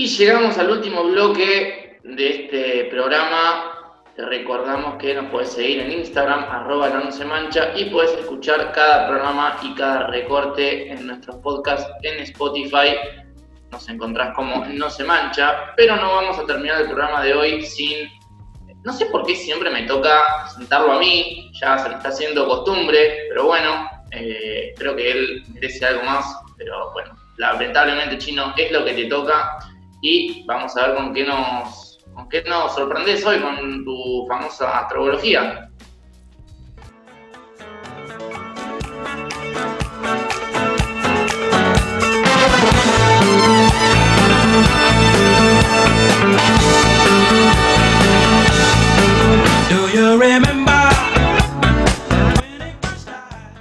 Y llegamos al último bloque de este programa. Te recordamos que nos puedes seguir en Instagram, arroba no se mancha, y puedes escuchar cada programa y cada recorte en nuestros podcasts en Spotify. Nos encontrás como No se mancha, pero no vamos a terminar el programa de hoy sin no sé por qué siempre me toca sentarlo a mí, ya se me está haciendo costumbre, pero bueno, eh, creo que él merece algo más, pero bueno, lamentablemente chino es lo que te toca y vamos a ver con qué nos, con qué nos sorprendes hoy con tu famosa astrología.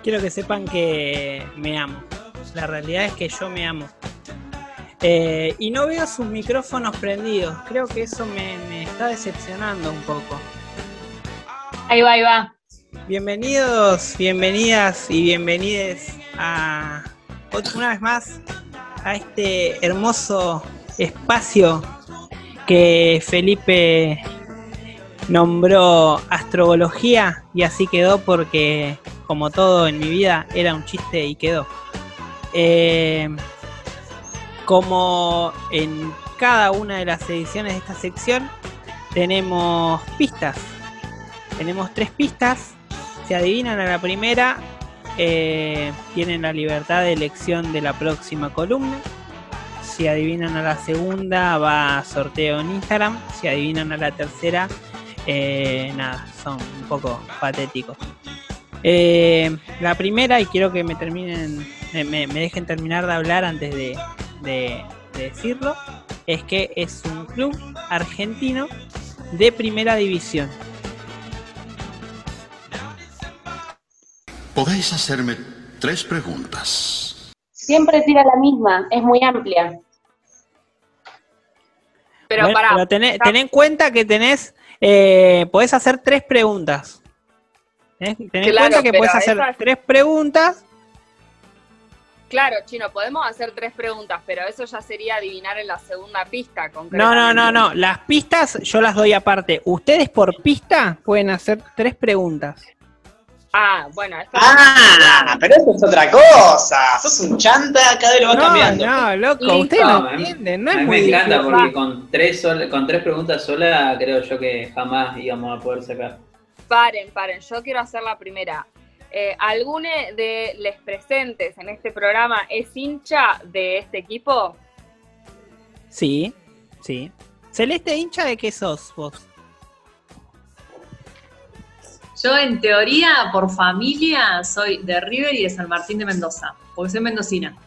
Quiero que sepan que me amo. La realidad es que yo me amo. Eh, y no veo sus micrófonos prendidos. Creo que eso me, está decepcionando un poco. Ahí va, ahí va. Bienvenidos, bienvenidas y bienvenides a una vez más a este hermoso espacio que Felipe nombró astrología y así quedó porque como todo en mi vida era un chiste y quedó. Eh, como en cada una de las ediciones de esta sección tenemos pistas. Tenemos tres pistas. Si adivinan a la primera, eh, tienen la libertad de elección de la próxima columna. Si adivinan a la segunda, va a sorteo en Instagram. Si adivinan a la tercera, eh, nada, son un poco patéticos. Eh, la primera, y quiero que me terminen, me, dejen terminar de hablar antes de, decirlo, es que es un club argentino de primera división. Podéis hacerme tres preguntas. Siempre tira la misma, es muy amplia. Pero para. ten, en cuenta que tenés eh, podés hacer tres preguntas. ¿Eh? Ten en cuenta que puedes hacer tres preguntas. Claro, Chino, podemos hacer tres preguntas, pero eso ya sería adivinar en la segunda pista. No, no, no, no. Las pistas yo las doy aparte. Ustedes por pista pueden hacer tres preguntas. Ah, bueno. ah, pero eso es otra cosa. Sos un chanta, cada vez lo vas no, cambiando. No, loco, ustedes no entienden. No a mí me encanta porque con tres, con tres preguntas sola creo yo que jamás íbamos a poder sacar. Paren, paren. Yo quiero hacer la primera. Eh, ¿Alguno de los presentes en este programa es hincha de este equipo? Sí, sí. Celeste, hincha de qué sos vos? Yo en teoría, por familia, soy de River y de San Martín de Mendoza, porque soy mendocina.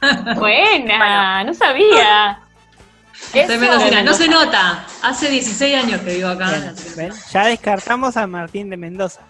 Buena, no sabía. Soy mendocina, no se nota. Hace 16 años que vivo acá. Ya descartamos a Martín de Mendoza.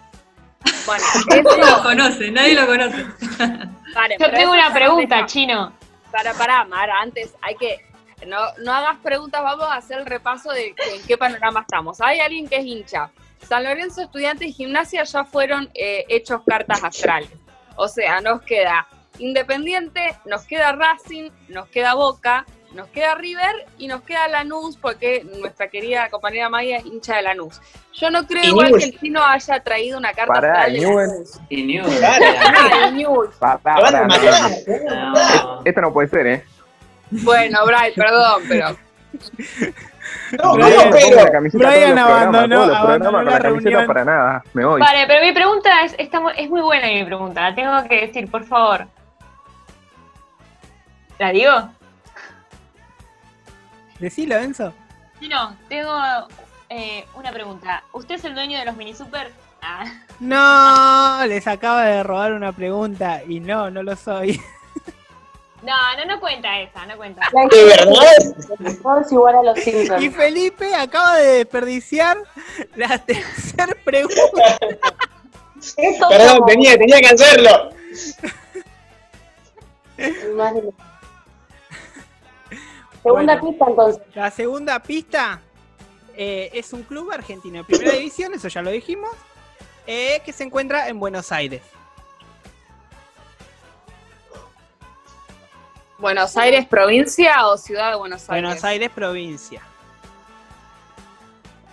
Bueno, nadie lo conoce, nadie lo conoce. Yo tengo una pregunta, Chino. Para, para, Mara, antes hay que no, no hagas preguntas, vamos a hacer el repaso de en qué panorama estamos. Hay alguien que es hincha. San Lorenzo Estudiantes y Gimnasia ya fueron eh, hechos cartas astrales. O sea, nos queda Independiente, nos queda Racing, nos queda Boca, nos queda River y nos queda Lanús porque nuestra querida compañera Maya es hincha de Lanús. Yo no creo igual que el chino haya traído una carta astral. Y News. Esto no puede ser, ¿eh? Bueno, Brian, perdón, pero no, Brian, no, pero Brian abandonó, abandonó la, la reunión. para nada, me voy. Vale, pero mi pregunta es, es muy buena mi pregunta, la tengo que decir, por favor. ¿La digo? Decilo, Enzo. Sí, no, tengo eh, una pregunta. ¿Usted es el dueño de los mini super? Ah. No, les acaba de robar una pregunta y no, no lo soy. No, no, no cuenta esa, no cuenta. ¿De verdad? Es igual a los Simpsons. Y Felipe acaba de desperdiciar la tercera pregunta. Perdón, tenía, tenía que hacerlo. Segunda pista entonces. La segunda pista eh, es un club argentino de primera división, eso ya lo dijimos, eh, que se encuentra en Buenos Aires. ¿Buenos Aires, provincia o ciudad de Buenos Aires? Buenos Aires, provincia.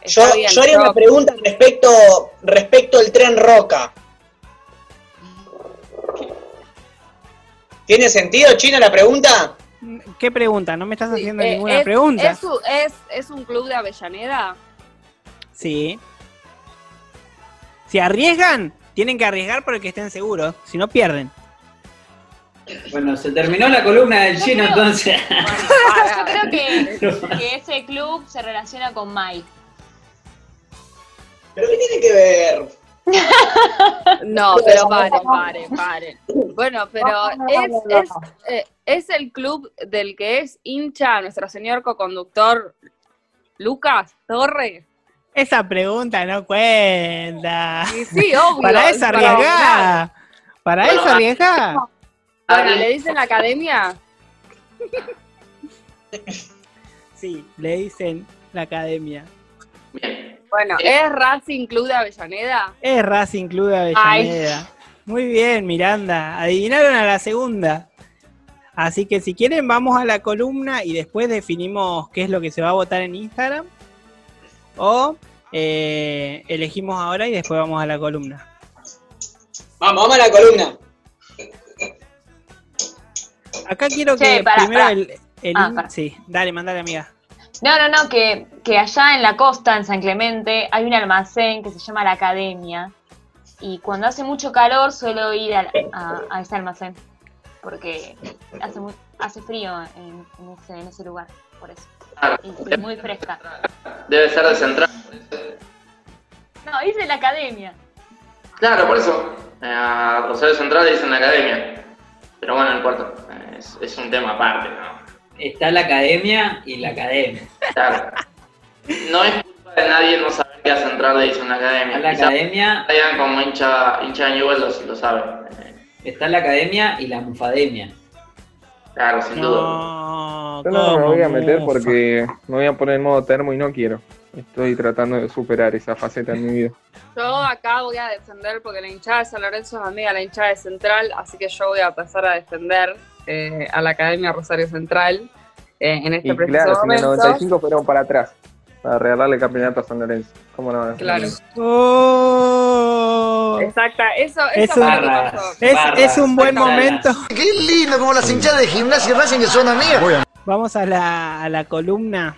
Yo, bien, yo haría una pregunta respecto, respecto al tren Roca. ¿Tiene sentido, China, la pregunta? ¿Qué pregunta? No me estás haciendo Eh, ninguna es, pregunta. Es, es- es un club de Avellaneda? Sí. Si arriesgan, tienen que arriesgar por el que estén seguros. Si no, pierden. Bueno, se terminó la columna del chino entonces. Yo creo que, que ese club se relaciona con Mike. ¿Pero qué tiene que ver? No, pero paren, paren, paren. Bueno, pero es, es, eh, es el club del que es hincha nuestro señor coconductor Lucas Torres. Esa pregunta no cuenta. Y sí, obvio. Para eso para arriesgá. Para eso arriesgá. Bueno, ¿le dicen la academia? Sí, le dicen la academia. Bueno, ¿es Racing Club de Avellaneda? Es Racing Club de Avellaneda. Muy bien, Miranda. Adivinaron a la segunda. Así que si quieren vamos a la columna y después definimos qué es lo que se va a votar en Instagram. O eh, elegimos ahora y después vamos a la columna. Vamos, vamos a la columna. Acá quiero Che, que primero el... el- Ah, sí, dale, mandale amiga. No, no, no, que, que allá en la costa, en San Clemente, hay un almacén que se llama La Academia. Y cuando hace mucho calor suelo ir a, a- a ese almacén. Porque hace, mu- hace frío en, en ese, en ese lugar. Por eso. Y es muy fresca. Debe ser de central. No, dice La Academia. Claro, por eso. eh, A Rosario Central le dicen la academia. Pero bueno, no importa. eh, Es, es un tema aparte, ¿no? Está la academia y la academia. Claro. No es culpa de nadie no saber que a Central le dicen la academia. Está la Quizá academia, como hincha, hincha de Newell lo, lo sabe. Está la academia y la mufademia. Claro, sin duda. No, Yo no me ¿cómo, voy a meter mufa? porque me voy a poner en modo termo y no quiero. Estoy tratando de superar esa faceta en mi vida. Yo acá voy a defender, porque la hinchada de San Lorenzo es amiga de la hinchada de Central, así que yo voy a pasar a defender eh, a la Academia Rosario Central eh, en este Y preciso claro, si en el momento. 95 fueron para atrás. Para regalarle campeonato a San Lorenzo. ¿Cómo no? Claro. Oh. Exacta, eso, Es eso. Es, un buen momento. Qué lindo como las hinchadas de gimnasia y Racing que son amigas. Vamos a la, a la columna.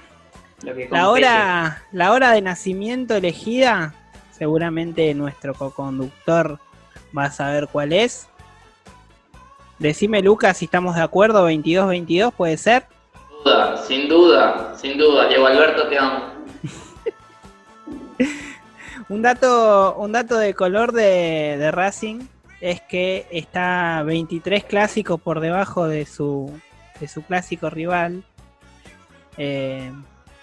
La hora, la hora de nacimiento elegida, seguramente nuestro coconductor va a saber cuál es. Decime, Lucas, si estamos de acuerdo, 22-22, ¿puede ser? Sin duda, sin duda, sin duda. Diego Alberto, te amo. Un dato, un dato de color de, Racing es que está 23 clásicos por debajo de su, de su clásico rival. Eh,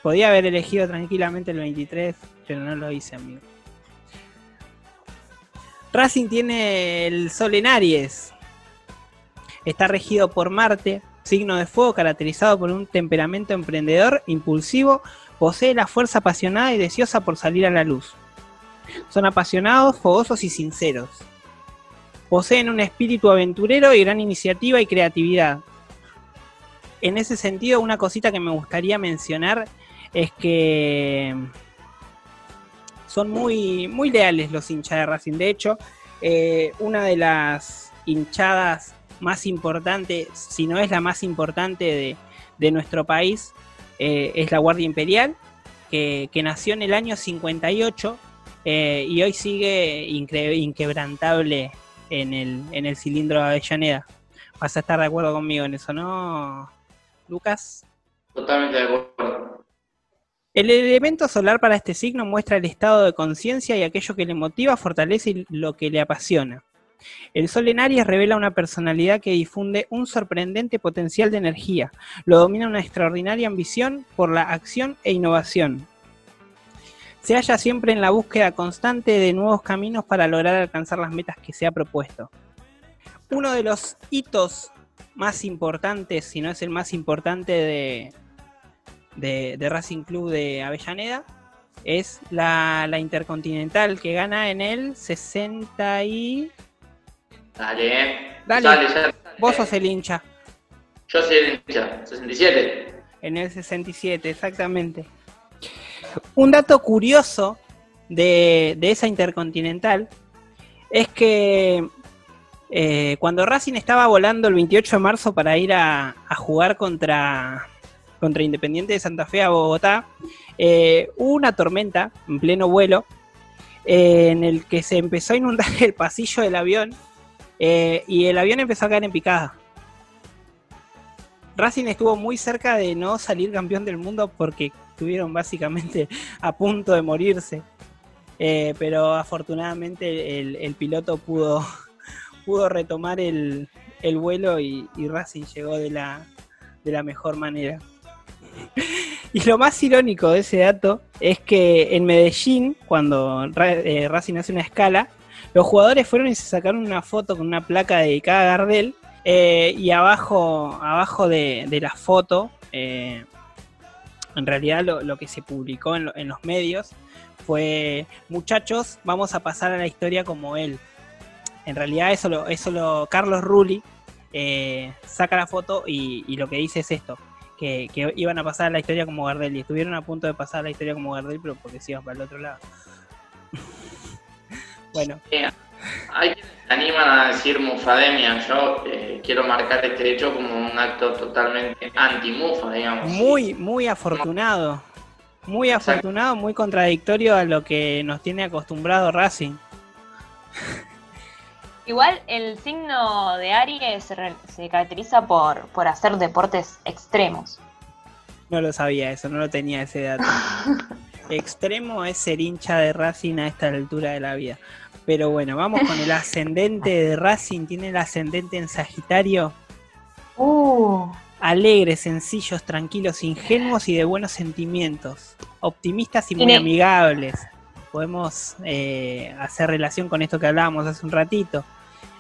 podía haber elegido tranquilamente el 23, pero no lo hice, amigo. Racing tiene el Sol en Aries. Está regido por Marte, signo de fuego caracterizado por un temperamento emprendedor, impulsivo, posee la fuerza apasionada y deseosa por salir a la luz. Son apasionados, fogosos y sinceros. Poseen un espíritu aventurero y gran iniciativa y creatividad. En ese sentido, una cosita que me gustaría mencionar es que son muy, muy leales los hinchas de Racing. De hecho, eh, una de las hinchadas más importantes, si no es la más importante de, de nuestro país, eh, es la Guardia Imperial, que, que nació en el año 58 eh, y hoy sigue inquebrantable en el, en el cilindro de Avellaneda. Vas a estar de acuerdo conmigo en eso, ¿no, Lucas? Totalmente de acuerdo. El elemento solar para este signo muestra el estado de conciencia y aquello que le motiva, fortalece y lo que le apasiona. El Sol en Aries revela una personalidad que difunde un sorprendente potencial de energía. Lo domina una extraordinaria ambición por la acción e innovación. Se halla siempre en la búsqueda constante de nuevos caminos para lograr alcanzar las metas que se ha propuesto. Uno de los hitos más importantes, si no es el más importante de, de, de Racing Club de Avellaneda, es la, la Intercontinental que gana en el 60 y... Dale, eh. Dale. Sale, ya. Vos sos el hincha. Yo soy el hincha, 67. En el 67, exactamente. Un dato curioso de, esa intercontinental es que eh, cuando Racing estaba volando el 28 de marzo para ir a, jugar contra, contra Independiente de Santa Fe a Bogotá, eh, hubo una tormenta en pleno vuelo eh, en el que se empezó a inundar el pasillo del avión y el avión empezó a caer en picada. Racing estuvo muy cerca de no salir campeón del mundo porque estuvieron básicamente a punto de morirse. Eh, pero afortunadamente el, piloto pudo, pudo retomar el, vuelo y, Racing llegó de la, de la mejor manera. Y lo más irónico de ese dato es que en Medellín, cuando eh, Racing hace una escala, los jugadores fueron y se sacaron una foto con una placa dedicada a Gardel eh, y abajo, abajo de, la foto, en realidad lo, que se publicó en, los medios fue, muchachos, vamos a pasar a la historia como él. En realidad eso lo, eso lo Carlos Rulli eh, saca la foto y, lo que dice es esto, que, iban a pasar a la historia como Gardel y estuvieron a punto de pasar a la historia como Gardel, pero porque se iban para el otro lado. bueno. Hay quienes se animan a decir mufademia. Yo eh, quiero marcar este hecho como un acto totalmente anti-mufa, digamos. Muy, muy afortunado. Muy afortunado, muy contradictorio a lo que nos tiene acostumbrado Racing. Igual el signo de Aries se, caracteriza por, por hacer deportes extremos. No lo sabía eso, no lo tenía ese dato. Extremo es ser hincha de Racing a esta altura de la vida. Pero bueno, vamos con el ascendente de Racing. Tiene el ascendente en Sagitario. Uh. Alegres, sencillos, tranquilos, ingenuos y de buenos sentimientos. Optimistas y muy amigables. Podemos eh, hacer relación con esto que hablábamos hace un ratito.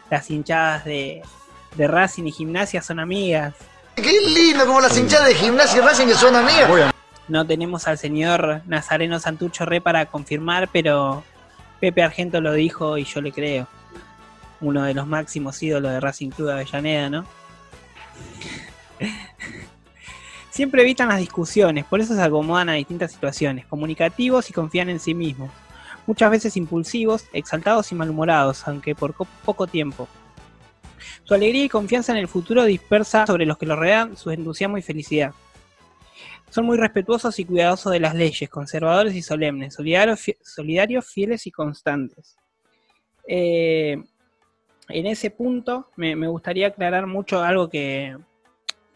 Las hinchadas de, de Racing y Gimnasia son amigas. Qué lindo como las hinchadas de Gimnasia y Racing que son amigas. No tenemos al señor Nazareno Santucho Re para confirmar, pero Pepe Argento lo dijo y yo le creo. Uno de los máximos ídolos de Racing Club de Avellaneda, ¿no? Siempre evitan las discusiones, por eso se acomodan a distintas situaciones, comunicativos y confían en sí mismos. Muchas veces impulsivos, exaltados y malhumorados, aunque por poco tiempo. Su alegría y confianza en el futuro dispersa sobre los que lo rodean su entusiasmo y felicidad. Son muy respetuosos y cuidadosos de las leyes, conservadores y solemnes, solidarios, fieles y constantes. Eh, en ese punto me, gustaría aclarar mucho algo que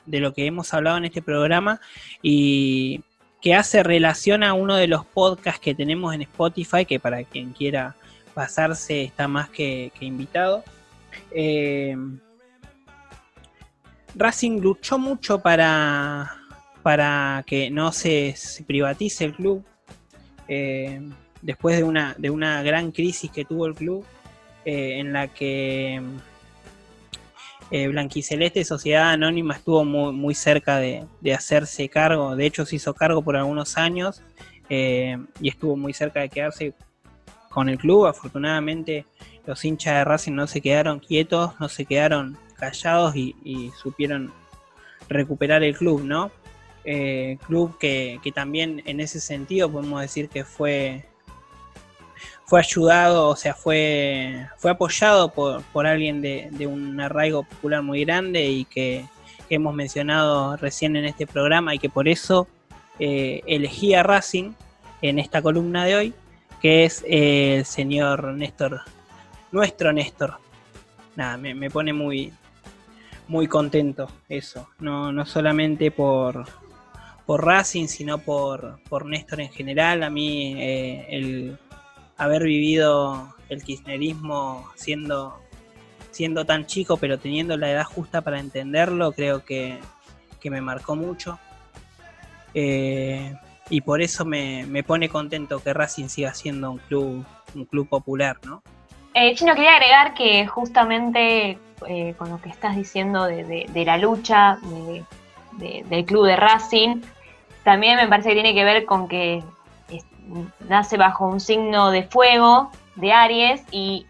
de lo que hemos hablado en este programa y que hace relación a uno de los podcasts que tenemos en Spotify, que para quien quiera pasarse está más que, invitado. Eh, Racing luchó mucho para, para que no se, privatice el club. Eh, después de una, de una gran crisis que tuvo el club, eh, en la que eh, Blanquiceleste Sociedad Anónima estuvo muy, cerca de, hacerse cargo, de hecho se hizo cargo por algunos años y estuvo muy cerca de quedarse con el club. Afortunadamente los hinchas de Racing no se quedaron quietos, no se quedaron callados y, y supieron recuperar el club, ¿no? Eh, club que, también en ese sentido podemos decir que fue fue ayudado, o sea, fue, fue apoyado por, por alguien de, un arraigo popular muy grande y que, hemos mencionado recién en este programa y que por eso eh, elegí a Racing en esta columna de hoy, que es el señor Néstor, nuestro Néstor. Nada, me, me, pone muy, muy contento eso, no, no solamente por, por Racing, sino por, por Néstor en general. A mí eh, el haber vivido el kirchnerismo siendo, siendo tan chico, pero teniendo la edad justa para entenderlo, creo que, me marcó mucho. Eh, y por eso me, pone contento que Racing siga siendo un club, un club popular, ¿no? Eh, Chino, quería agregar que justamente con lo que estás diciendo de, la lucha del club de Racing, también me parece que tiene que ver con que nace bajo un signo de fuego, de Aries, y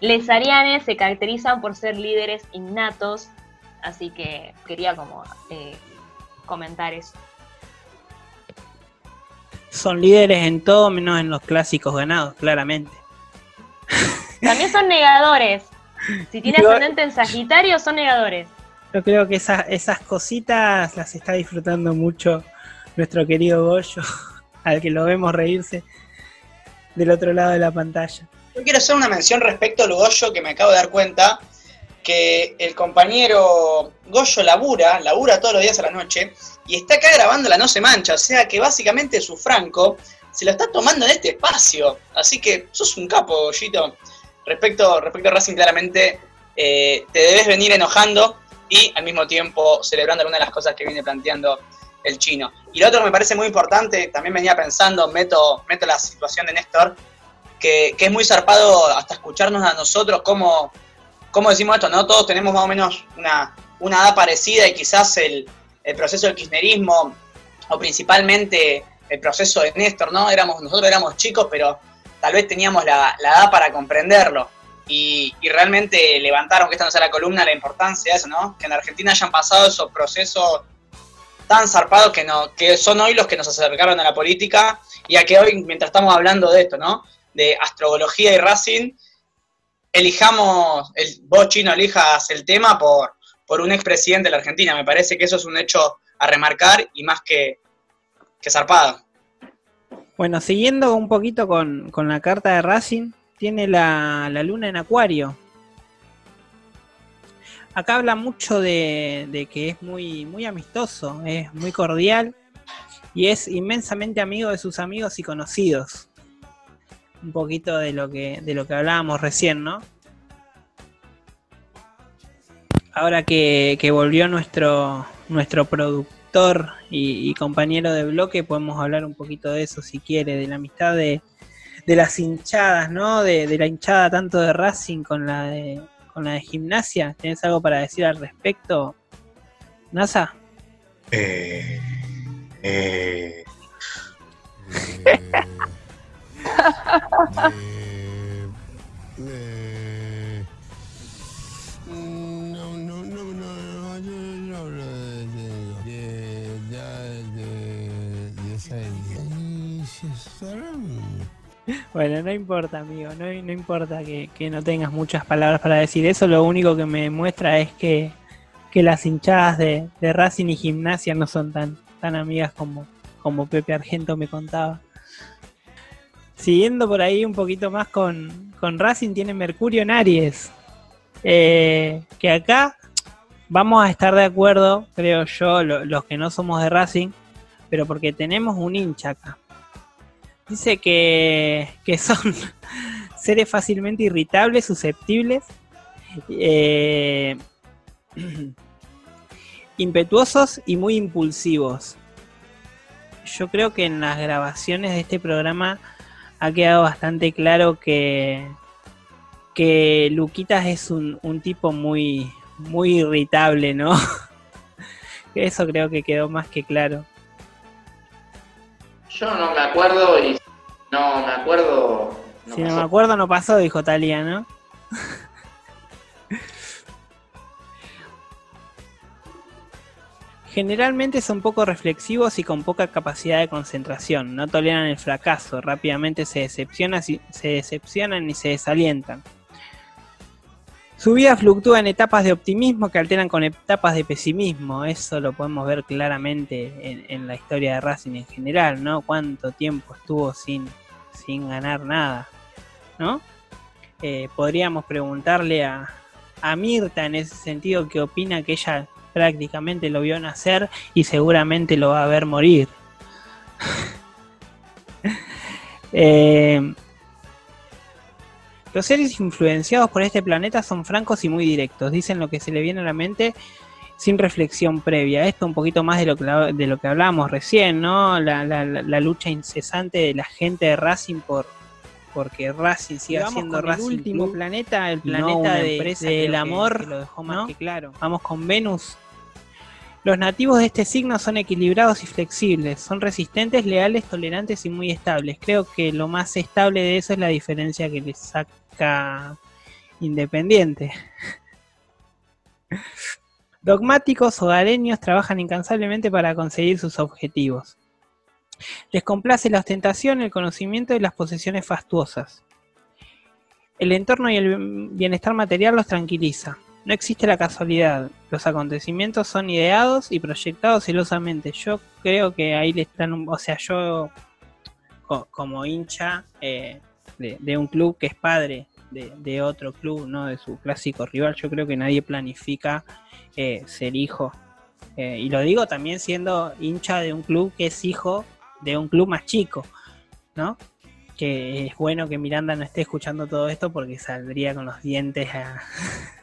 les arianes se caracterizan por ser líderes innatos Así que quería como eh, comentar eso. Son líderes en todo menos en los clásicos ganados, claramente. También son negadores. Si tiene ascendente en Sagitario, son negadores. Yo creo que esas, esas cositas las está disfrutando mucho nuestro querido Goyo, al que lo vemos reírse del otro lado de la pantalla. Yo quiero hacer una mención respecto al Goyo que me acabo de dar cuenta que el compañero Goyo labura, labura todos los días a la noche y está acá grabando la No se mancha, o sea que básicamente su Franco se lo está tomando en este espacio. Así que sos un capo, Goyito. Respecto, respecto a Racing, claramente eh, te debes venir enojando y al mismo tiempo celebrando alguna de las cosas que viene planteando el chino. Y lo otro que me parece muy importante, también venía pensando, meto, meto la situación de Néstor, que, es muy zarpado hasta escucharnos a nosotros cómo, cómo decimos esto, ¿no? Todos tenemos más o menos una, una edad parecida y quizás el, el proceso del kirchnerismo, o principalmente el proceso de Néstor, ¿no? Éramos, nosotros éramos chicos, pero tal vez teníamos la, la edad para comprenderlo y, realmente levantaron, que esta no sea la columna, la importancia de eso, ¿no? Que en Argentina hayan pasado esos procesos tan zarpados que, no, que son hoy los que nos acercaron a la política y a que hoy, mientras estamos hablando de esto, ¿no? De astrología y Racing, elijamos, el, vos chino elijas el tema por, por un expresidente de la Argentina. Me parece que eso es un hecho a remarcar y más que, que zarpado. Bueno, siguiendo un poquito con, con la carta de Racing, tiene la, luna en acuario. Acá habla mucho de, que es muy, muy amistoso, es muy cordial y es inmensamente amigo de sus amigos y conocidos. Un poquito de lo que, de lo que hablábamos recién, ¿no? Ahora que, volvió nuestro, nuestro productor y, compañero de bloque, podemos hablar un poquito de eso si quiere, de la amistad de las hinchadas, ¿no? De, la hinchada tanto de Racing con la de, con la de gimnasia. ¿Tienes algo para decir al respecto, NASA? Eh, eh, Bueno, no importa, amigo, no, no importa que, no tengas muchas palabras para decir. Eso, lo único que me muestra es que, las hinchadas de, Racing y Gimnasia no son tan, tan amigas como, como Pepe Argento me contaba. Siguiendo por ahí un poquito más con, Racing, tiene Mercurio en Aries, eh, que acá vamos a estar de acuerdo, creo yo, los que no somos de Racing, pero porque tenemos un hincha acá Dice que, son seres fácilmente irritables, susceptibles, eh, impetuosos y muy impulsivos. Yo creo que en las grabaciones de este programa ha quedado bastante claro que, que Luquitas es un, un tipo muy, muy irritable, ¿no? Eso creo que quedó más que claro. Yo no me acuerdo y no me acuerdo. si no me acuerdo, no pasó, dijo Talia, ¿no? Generalmente son poco reflexivos y con poca capacidad de concentración. No toleran el fracaso. Rápidamente se decepcionan, se decepcionan y se desalientan. Su vida fluctúa en etapas de optimismo que alternan con etapas de pesimismo. Eso lo podemos ver claramente en, la historia de Racing en general, ¿no? Cuánto tiempo estuvo sin, sin ganar nada, ¿no? Eh, podríamos preguntarle a, a Mirta en ese sentido qué opina que ella prácticamente lo vio nacer y seguramente lo va a ver morir. eh, los seres influenciados por este planeta son francos y muy directos, dicen lo que se le viene a la mente sin reflexión previa. Esto un poquito más de lo que, de lo que hablábamos recién, ¿no? La, lucha incesante de la gente de Racing por porque Racing siga siendo Racing. El último planeta, el planeta de, del amor, lo dejó más que claro. Vamos con Venus, los nativos de este signo son equilibrados y flexibles, son resistentes, leales, tolerantes y muy estables. Creo que lo más estable de eso es la diferencia que les saca Independiente. Dogmáticos hogareños trabajan incansablemente para conseguir sus objetivos. Les complace la ostentación, el conocimiento y las posesiones fastuosas. El entorno y el bienestar material los tranquiliza. No existe la casualidad. Los acontecimientos son ideados y proyectados celosamente. Yo creo que ahí le están, o sea, yo como hincha eh, de, un club que es padre de, otro club, no de su clásico rival, yo creo que nadie planifica eh, ser hijo. Eh, y lo digo también siendo hincha de un club que es hijo de un club más chico, ¿no? Que es bueno que Miranda no esté escuchando todo esto porque saldría con los dientes a...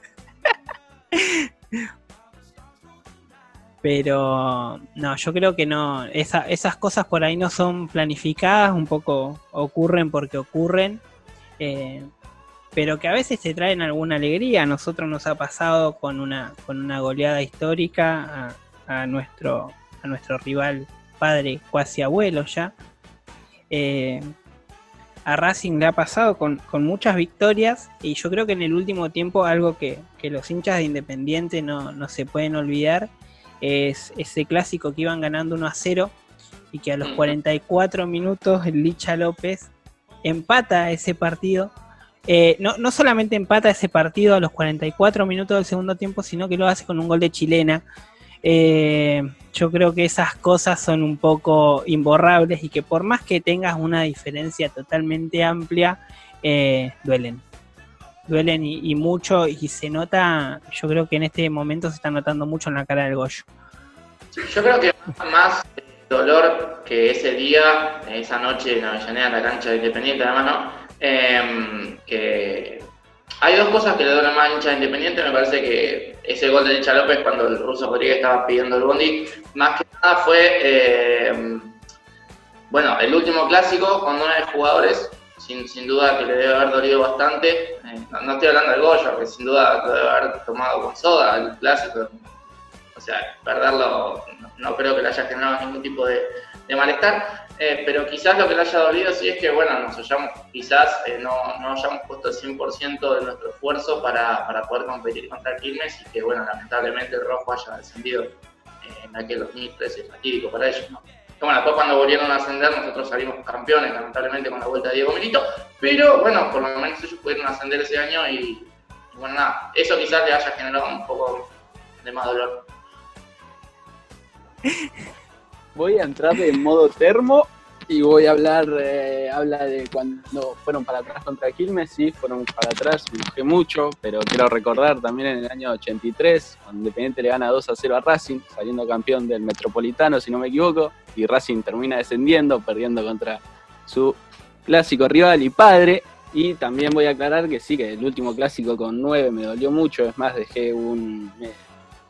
Pero no, yo creo que no, esas cosas por ahí no son planificadas, un poco ocurren porque ocurren, eh, pero que a veces te traen alguna alegría. A nosotros nos ha pasado con una, con una goleada histórica a, nuestro, a nuestro rival padre, cuasi abuelo ya. Eh, a Racing le ha pasado con, muchas victorias y yo creo que en el último tiempo algo que, los hinchas de Independiente no, no se pueden olvidar es ese clásico que iban ganando 1 a 0 y que a los 44 minutos el Licha López empata ese partido. Eh, no, no, solamente empata ese partido a los 44 minutos del segundo tiempo, sino que lo hace con un gol de chilena. Eh, yo creo que esas cosas son un poco imborrables y que por más que tengas una diferencia totalmente amplia, eh, duelen duelen y, mucho y se nota, yo creo que en este momento se está notando mucho en la cara del Goyo. Yo creo que más dolor que ese día, esa noche en Avellaneda, en la cancha de Independiente, además. Em, que hay dos cosas que le duelen más hincha Independiente, me parece que ese gol de Licha López cuando el ruso Rodríguez estaba pidiendo el bondi, más que nada fue, em, bueno, el último clásico con nueve jugadores sin, sin duda que le debe haber dolido bastante. Eh, no, estoy hablando del Goyo, que sin duda lo debe haber tomado con soda, el clásico. O sea, perderlo no, creo que le haya generado ningún tipo de, malestar. Eh, pero quizás lo que le haya dolido sí es que, bueno, nos hayamos, quizás eh, no, no, hayamos puesto el 100% de nuestro esfuerzo para, para, poder competir contra Quilmes y que, bueno, lamentablemente el Rojo haya descendido en aquel 2013 fatídico para ellos, ¿no? Bueno, después cuando volvieron a ascender nosotros salimos campeones, lamentablemente con la vuelta de Diego Milito, pero bueno, por lo menos ellos pudieron ascender ese año y, bueno, nada, eso quizás le haya generado un poco de más dolor. Voy a entrar en modo termo y voy a hablar, eh, habla de cuando fueron para atrás contra Quilmes, sí, fueron para atrás, enojé mucho, pero quiero recordar también en el año 83, cuando Independiente le gana 2 a 0 a Racing, saliendo campeón del Metropolitano, si no me equivoco, y Racing termina descendiendo, perdiendo contra su clásico rival y padre. Y también voy a aclarar que sí, que el último clásico con 9 me dolió mucho, es más, dejé un...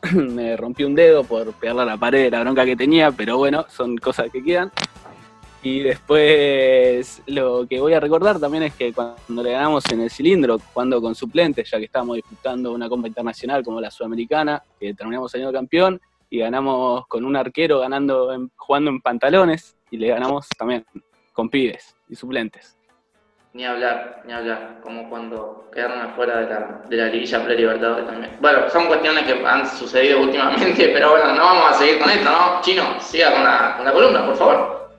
Me, rompí un dedo por pegarle a la pared de la bronca que tenía, pero bueno, son cosas que quedan. Y después lo que voy a recordar también es que cuando le ganamos en el cilindro, jugando con suplentes, ya que estábamos disputando una Copa Internacional como la Sudamericana, que terminamos saliendo campeón, y ganamos con un arquero ganando jugando en pantalones, y le ganamos también con pibes y suplentes. Ni hablar, ni hablar, como cuando quedaron afuera de la, de la liguilla pre-libertadores también. Bueno, son cuestiones que han sucedido últimamente, pero bueno, no vamos a seguir con esto, ¿no? Chino, siga con la, con la columna, por favor.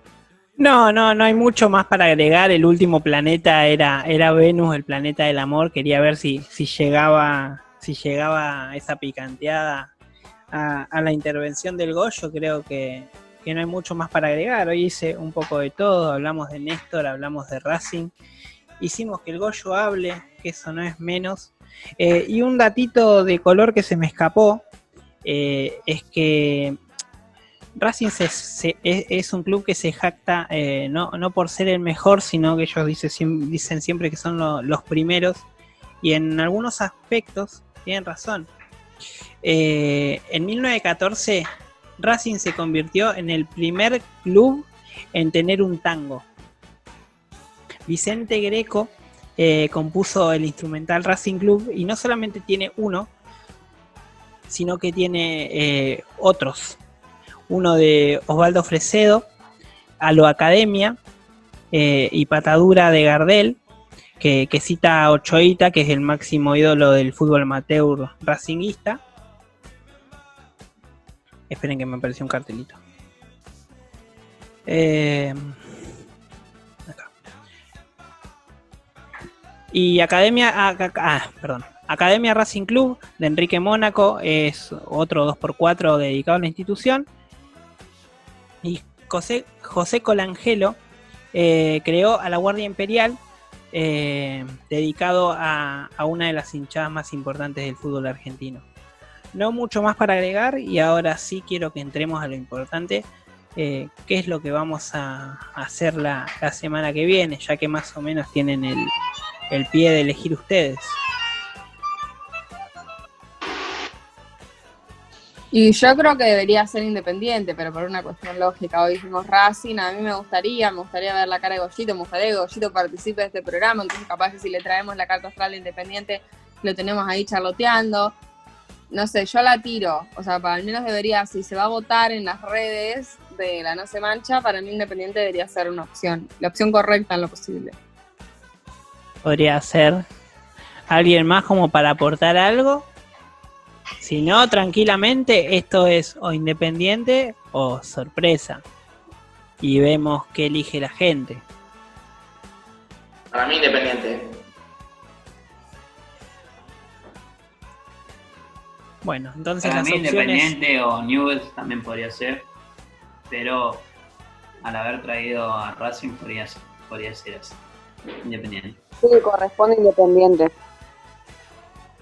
No, no, no hay mucho más para agregar. El último planeta era, era Venus, el planeta del amor. Quería ver si, si llegaba, si llegaba esa picanteada a, la intervención del Goyo. Creo que, no hay mucho más para agregar. Hoy hice un poco de todo. Hablamos de Néstor, hablamos de Racing. Hicimos que el Goyo hable, que eso no es menos. Eh, y un datito de color que se me escapó eh, es que Racing es, un club que se jacta eh, no, por ser el mejor, sino que ellos dicen siempre que son los primeros y en algunos aspectos tienen razón. Eh, en 1914 Racing se convirtió en el primer club en tener un tango. Vicente Greco eh, compuso el instrumental Racing Club y no solamente tiene uno, sino que tiene otros uno de Osvaldo Fresedo, a lo Academia eh, y Patadura de Gardel, que, cita a Ochoita, que es el máximo ídolo del fútbol amateur racinguista. Esperen que me apareció un cartelito. Eh, acá. Y Academia, ah, ah, perdón, Academia Racing Club de Enrique Mónaco es otro 2x4 dedicado a la institución. Y José, José Colangelo eh, creó a la Guardia Imperial, eh, dedicado a, una de las hinchadas más importantes del fútbol argentino. No mucho más para agregar y ahora sí quiero que entremos a lo importante, eh, qué es lo que vamos a hacer la, semana que viene, ya que más o menos tienen el pie de elegir ustedes. Y yo creo que debería ser independiente, pero por una cuestión lógica. Hoy dijimos Racing, a mí me gustaría, me gustaría ver la cara de Goyito, me gustaría que Goyito participe de este programa, entonces capaz que si le traemos la carta astral de independiente, lo tenemos ahí charloteando. No sé, yo la tiro, o sea, para al menos debería, si se va a votar en las redes de la No Se Mancha, para mí independiente debería ser una opción, la opción correcta en lo posible. Podría ser alguien más como para aportar algo si no, tranquilamente, esto es o independiente o sorpresa. Y vemos qué elige la gente. Para mí, independiente. Bueno, entonces Para mí, independiente o Newell's también podría ser. Pero al haber traído a Racing podría, podría ser así. Independiente. Sí, corresponde independiente.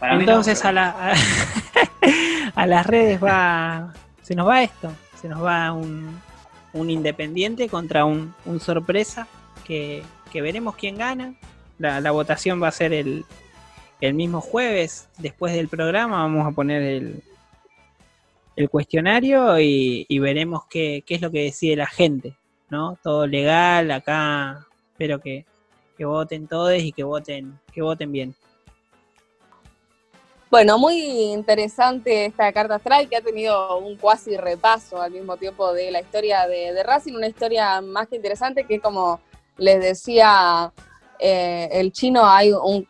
Entonces a, la, a, las redes va, se nos va esto, se nos va un, un independiente contra un, un sorpresa que, veremos quién gana. La, votación va a ser el, el mismo jueves, después del programa, vamos a poner el, el cuestionario y, veremos qué, qué, es lo que decide la gente, ¿no? Todo legal, acá espero que, que voten todos y que voten, que voten bien. Bueno, muy interesante esta carta astral que ha tenido un cuasi repaso al mismo tiempo de la historia de, Racing, una historia más que interesante que como les decía eh, el chino, hay un,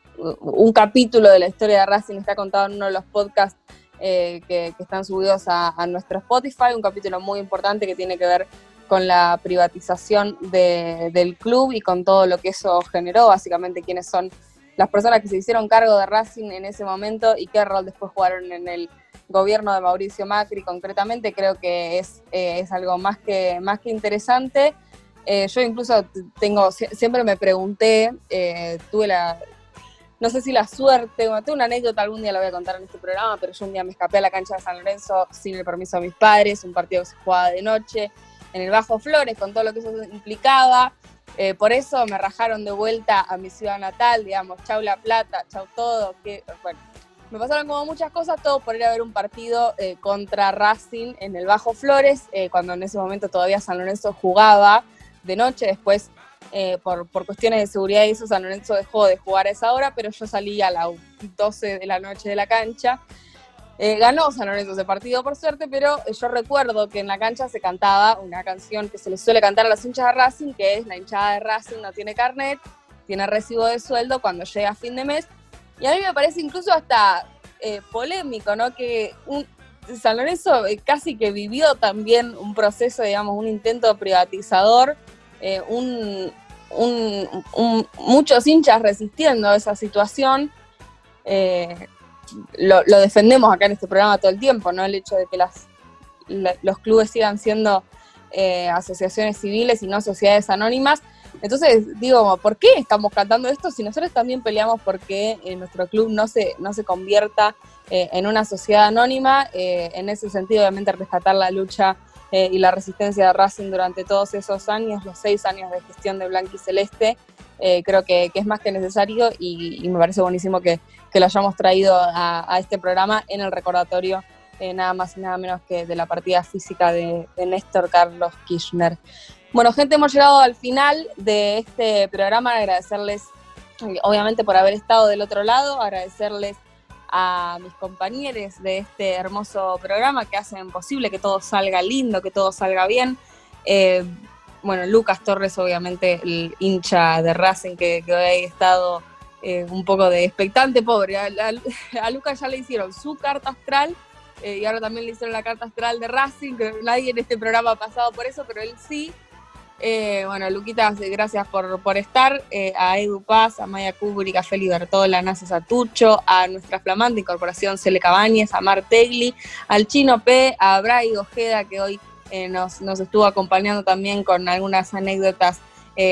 capítulo de la historia de Racing, está contado en uno de los podcasts eh, que, están subidos a, nuestro Spotify, un capítulo muy importante que tiene que ver con la privatización del club y con todo lo que eso generó, básicamente quiénes son las personas que se hicieron cargo de Racing en ese momento y qué rol después jugaron en el gobierno de Mauricio Macri concretamente, creo que es, eh, es algo más que, más que interesante. Eh, yo incluso tengo, siempre me pregunté, eh, tuve la, no sé si la suerte, tengo una anécdota, algún día la voy a contar en este programa, pero yo un día me escapé a la cancha de San Lorenzo sin el permiso de mis padres, un partido que se jugaba de noche, en el Bajo Flores, con todo lo que eso implicaba. Eh, por eso me rajaron de vuelta a mi ciudad natal, digamos, chau La Plata, chau todo, bueno, me pasaron como muchas cosas, todo por ir a ver un partido eh, contra Racing en el Bajo Flores, eh, cuando en ese momento todavía San Lorenzo jugaba de noche, después por, por, cuestiones de seguridad y eso San Lorenzo dejó de jugar a esa hora, pero yo salí a las 12 de la noche de la cancha eh, ganó San Lorenzo ese partido, por suerte, pero yo recuerdo que en la cancha se cantaba una canción que se le suele cantar a las hinchas de Racing, que es la hinchada de Racing no tiene carnet, tiene recibo de sueldo cuando llega a fin de mes. Y a mí me parece incluso hasta eh, polémico, ¿no? Que San Lorenzo eh, casi que vivió también un proceso, digamos, un intento privatizador, muchos hinchas resistiendo esa situación lo, defendemos acá en este programa todo el tiempo, ¿no? El hecho de que las, los clubes sigan siendo eh, asociaciones civiles y no sociedades anónimas. Entonces, digo, ¿por qué estamos cantando esto si nosotros también peleamos porque eh, nuestro club no se, no se convierta eh, en una sociedad anónima? en ese sentido, obviamente, rescatar la lucha y la resistencia de Racing durante todos esos años, los seis años de gestión de Blanqui Celeste, creo que, es más que necesario y me parece buenísimo que, que lo hayamos traído a, este programa en el recordatorio eh, nada más y nada menos que de la partida física de, Néstor Carlos Kirchner. Bueno, gente, hemos llegado al final de este programa. Agradecerles, eh, obviamente, por haber estado del otro lado, agradecerles a mis compañeros de este hermoso programa que hacen posible que todo salga lindo, que todo salga bien. Eh, bueno, Lucas Torres, obviamente, el hincha de Racing que, hoy ha estado eh, un poco de expectante, pobre. A, Lucas ya le hicieron su carta astral, eh, y ahora también le hicieron la carta astral de Racing, que nadie en este programa ha pasado por eso, pero él sí. Eh, bueno, Luquitas, gracias por, por estar. Eh, a Edu Paz, a Maya Kubrick, a Feli Bertola, a Nasa Satucho, a nuestra flamante incorporación Cele Cabañez, a Mar Tegli, al Chino P, a Bray Ojeda, que hoy nos, nos, estuvo acompañando también con algunas anécdotas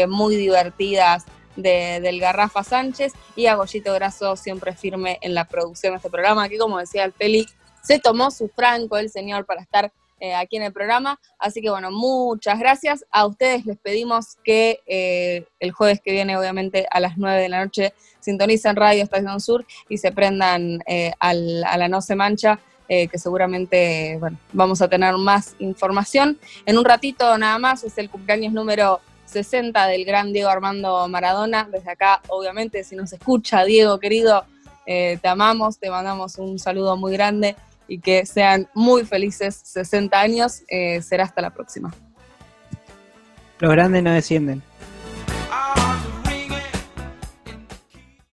muy divertidas de, del Garrafa Sánchez, y a Goyito Graso, siempre firme en la producción de este programa, que como decía el Feli, se tomó su franco el señor para estar eh, aquí en el programa. Así que bueno, muchas gracias. A ustedes les pedimos que eh, el jueves que viene, obviamente a las 9 de la noche, sintonicen Radio Estación Sur y se prendan eh, al, a la No Se Mancha. Que seguramente bueno, vamos a tener más información. En un ratito nada más, es el cumpleaños número 60 del gran Diego Armando Maradona. Desde acá, obviamente, si nos escucha, Diego, querido, te amamos, te mandamos un saludo muy grande y que sean muy felices 60 años. Eh, será hasta la próxima. Los grandes no descienden.